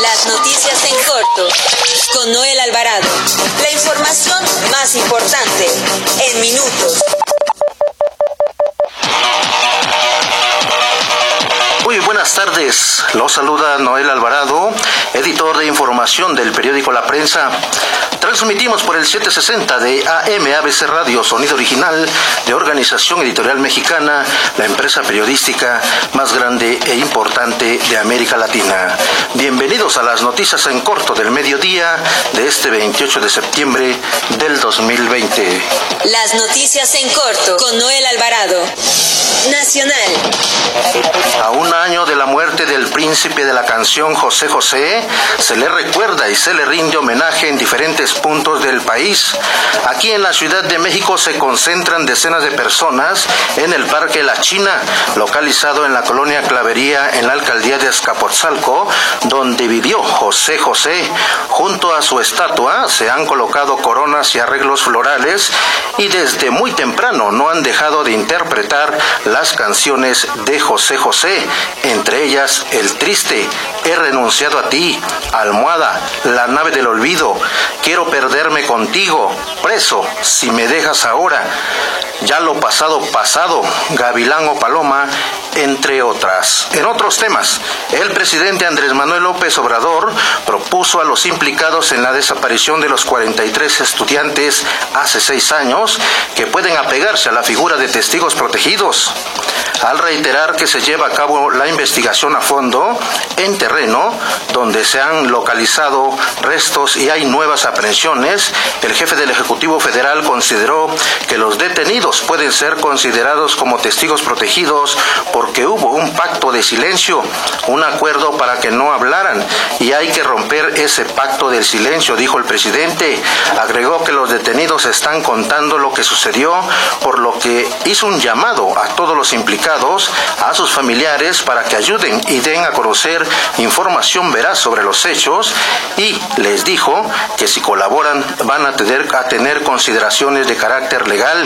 Las noticias en corto con Noel Alvarado. La información más importante en minutos. Muy buenas tardes, los saluda Noel Alvarado, editor de información del periódico La Prensa. Transmitimos por el 760 de AM ABC Radio, sonido original de Organización Editorial Mexicana, la empresa periodística más grande e importante de América Latina. Bienvenidos a las noticias en corto del mediodía de este 28 de septiembre del 2020. Las noticias en corto con Noel Alvarado. Nacional. A un año de la muerte del príncipe de la canción José José, se le recuerda y se le rinde homenaje en diferentes puntos del país. Aquí en la Ciudad de México se concentran decenas de personas en el Parque La China, localizado en la colonia Clavería en la alcaldía de Escapotzalco, donde vivió José José. Junto a su estatua se han colocado coronas y arreglos florales y desde muy temprano no han dejado de interpretar las canciones de José José, entre ellas El Triste, He renunciado a ti, Almohada, La nave del olvido, Quiero perderme contigo, preso, si me dejas ahora, ya lo pasado pasado, Gavilán o Paloma, entre otras. En otros temas, el presidente Andrés Manuel López Obrador propuso a los implicados en la desaparición de los 43 estudiantes hace seis años que pueden apegarse a la figura de testigos protegidos. Al reiterar que se lleva a cabo la investigación a fondo en terreno, donde se han localizado restos y hay nuevas aprehensiones, el jefe del Ejecutivo Federal consideró que los detenidos pueden ser considerados como testigos protegidos porque hubo un pacto de silencio, un acuerdo para que no hablaran y hay que romper ese pacto del silencio, dijo el presidente. Agregó que los detenidos están contando lo que sucedió, por lo que hizo un llamado a todos los implicados, a sus familiares, para que ayuden y den a conocer información veraz sobre los hechos y les dijo que si colaboran van a tener, a tener consideraciones de carácter legal.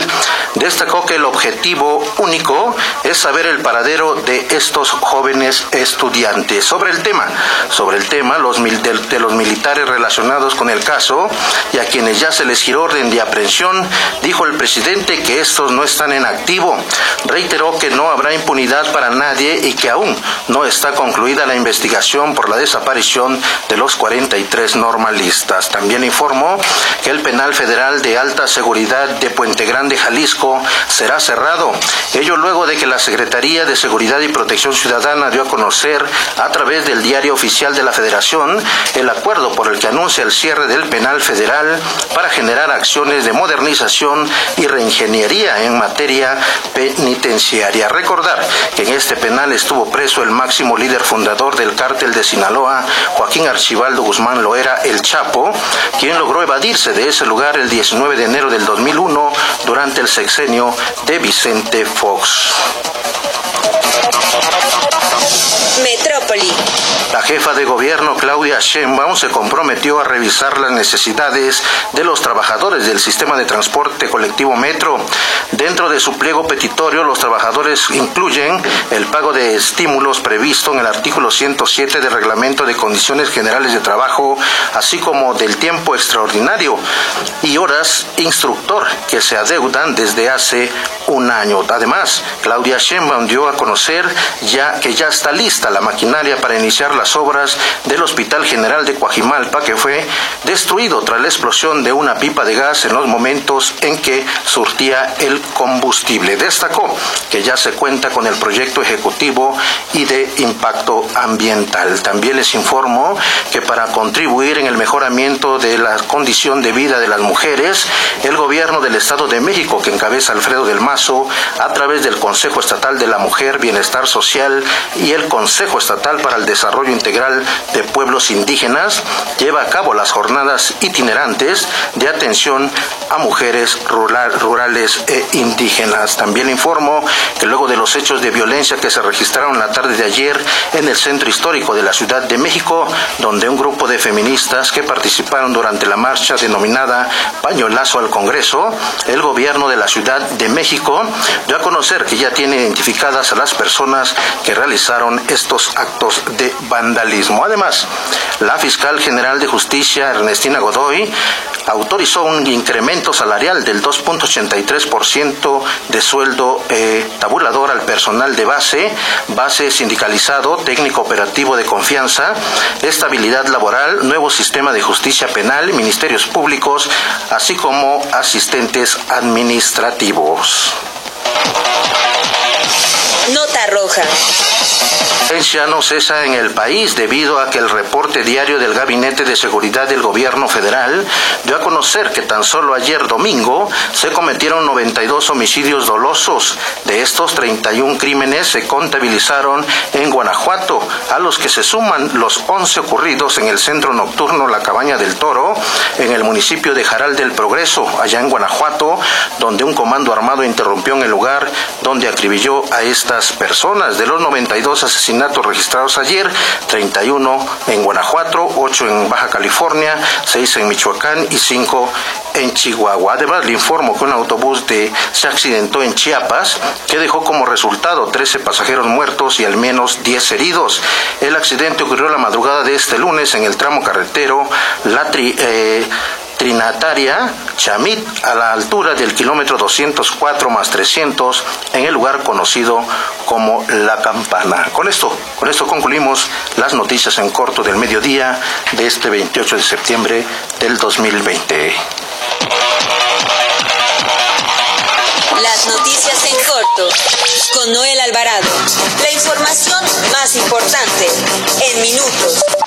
Destacó que el objetivo único es saber el paradero de estos jóvenes estudiantes. Sobre el tema, sobre el tema los, de, de los militares relacionados con el caso y a quienes ya se les giró orden de aprehensión, dijo el presidente que estos no están en activo. Reiteró que no habrá impunidad para nadie y que aún no está concluida la investigación por la desaparición de los 43 normalistas. También informó que el penal federal de alta seguridad de Puente Grande, Jalisco, será cerrado. Ello luego de que la Secretaría de Seguridad y Protección Ciudadana dio a conocer a través del diario oficial de la Federación el acuerdo por el que anuncia el cierre del penal federal para generar acciones de modernización y reingeniería en materia penitenciaria. Recordar que en este penal estuvo preso el máximo líder fundador del cártel de Sinaloa, Joaquín Archibaldo Guzmán Loera El Chapo, quien logró evadirse de ese lugar el 19 de enero del 2001 durante el sexenio de Vicente Fox. Metrópoli. La jefa de gobierno Claudia Sheinbaum se comprometió a revisar las necesidades de los trabajadores del sistema de transporte colectivo Metro. Dentro de su pliego petitorio, los trabajadores incluyen el pago de estímulos previsto en el artículo 107 del Reglamento de Condiciones Generales de Trabajo, así como del tiempo extraordinario y horas instructor que se adeudan desde hace un año. Además, Claudia Sheinbaum dio a conocer ya que ya está lista la maquinaria para iniciar las obras del Hospital General de Coajimalpa, que fue destruido tras la explosión de una pipa de gas en los momentos en que surtía el combustible. Destacó que ya se cuenta con el proyecto ejecutivo y de impacto ambiental. También les informo que para contribuir en el mejoramiento de la condición de vida de las mujeres, el gobierno del Estado de México, que encabeza Alfredo del Mazo, a través del Consejo Estatal de la Mujer, Bienestar Social y el Consejo Estatal para el Desarrollo Integral de Pueblos Indígenas, lleva a cabo las jornadas itinerantes de atención a mujeres rurales e indígenas. También informo que luego de los hechos de violencia que se registraron la tarde de ayer en el centro histórico de la Ciudad de México, donde un grupo de feministas que participaron durante la marcha denominada Pañolazo al Congreso, el gobierno de la Ciudad de México dio a conocer que ya tiene identificadas a las personas que realizaron estos actos de vandalismo Además, la fiscal general de justicia, Ernestina Godoy, autorizó un incremento salarial del 2.83% de sueldo eh, tabulador al personal de base, base sindicalizado, técnico operativo de confianza, estabilidad laboral, nuevo sistema de justicia penal, ministerios públicos, así como asistentes administrativos. Nota roja. La no cesa en el país debido a que el reporte diario del Gabinete de Seguridad del Gobierno Federal dio a conocer que tan solo ayer domingo se cometieron 92 homicidios dolosos. De estos 31 crímenes se contabilizaron en Guanajuato, a los que se suman los 11 ocurridos en el centro nocturno La Cabaña del Toro, en el municipio de Jaral del Progreso, allá en Guanajuato, donde un comando armado interrumpió en el lugar donde acribilló a estas personas. De los 92 asesinatos registrados ayer, 31 en Guanajuato, 8 en Baja California, 6 en Michoacán y 5 en Chihuahua. Además, le informo que un autobús de, se accidentó en Chiapas, que dejó como resultado 13 pasajeros muertos y al menos 10 heridos. El accidente ocurrió la madrugada de este lunes en el tramo carretero La eh, Trinataria Chamit a la altura del kilómetro 204 más 300 en el lugar conocido como La Campana. Con esto, con esto concluimos las noticias en corto del mediodía de este 28 de septiembre del 2020. Las noticias en corto con Noel Alvarado. La información más importante en minutos.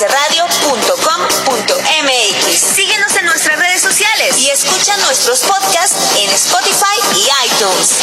www.abcradio.com.mx. Síguenos en nuestras redes sociales y escucha nuestros podcasts en Spotify y iTunes.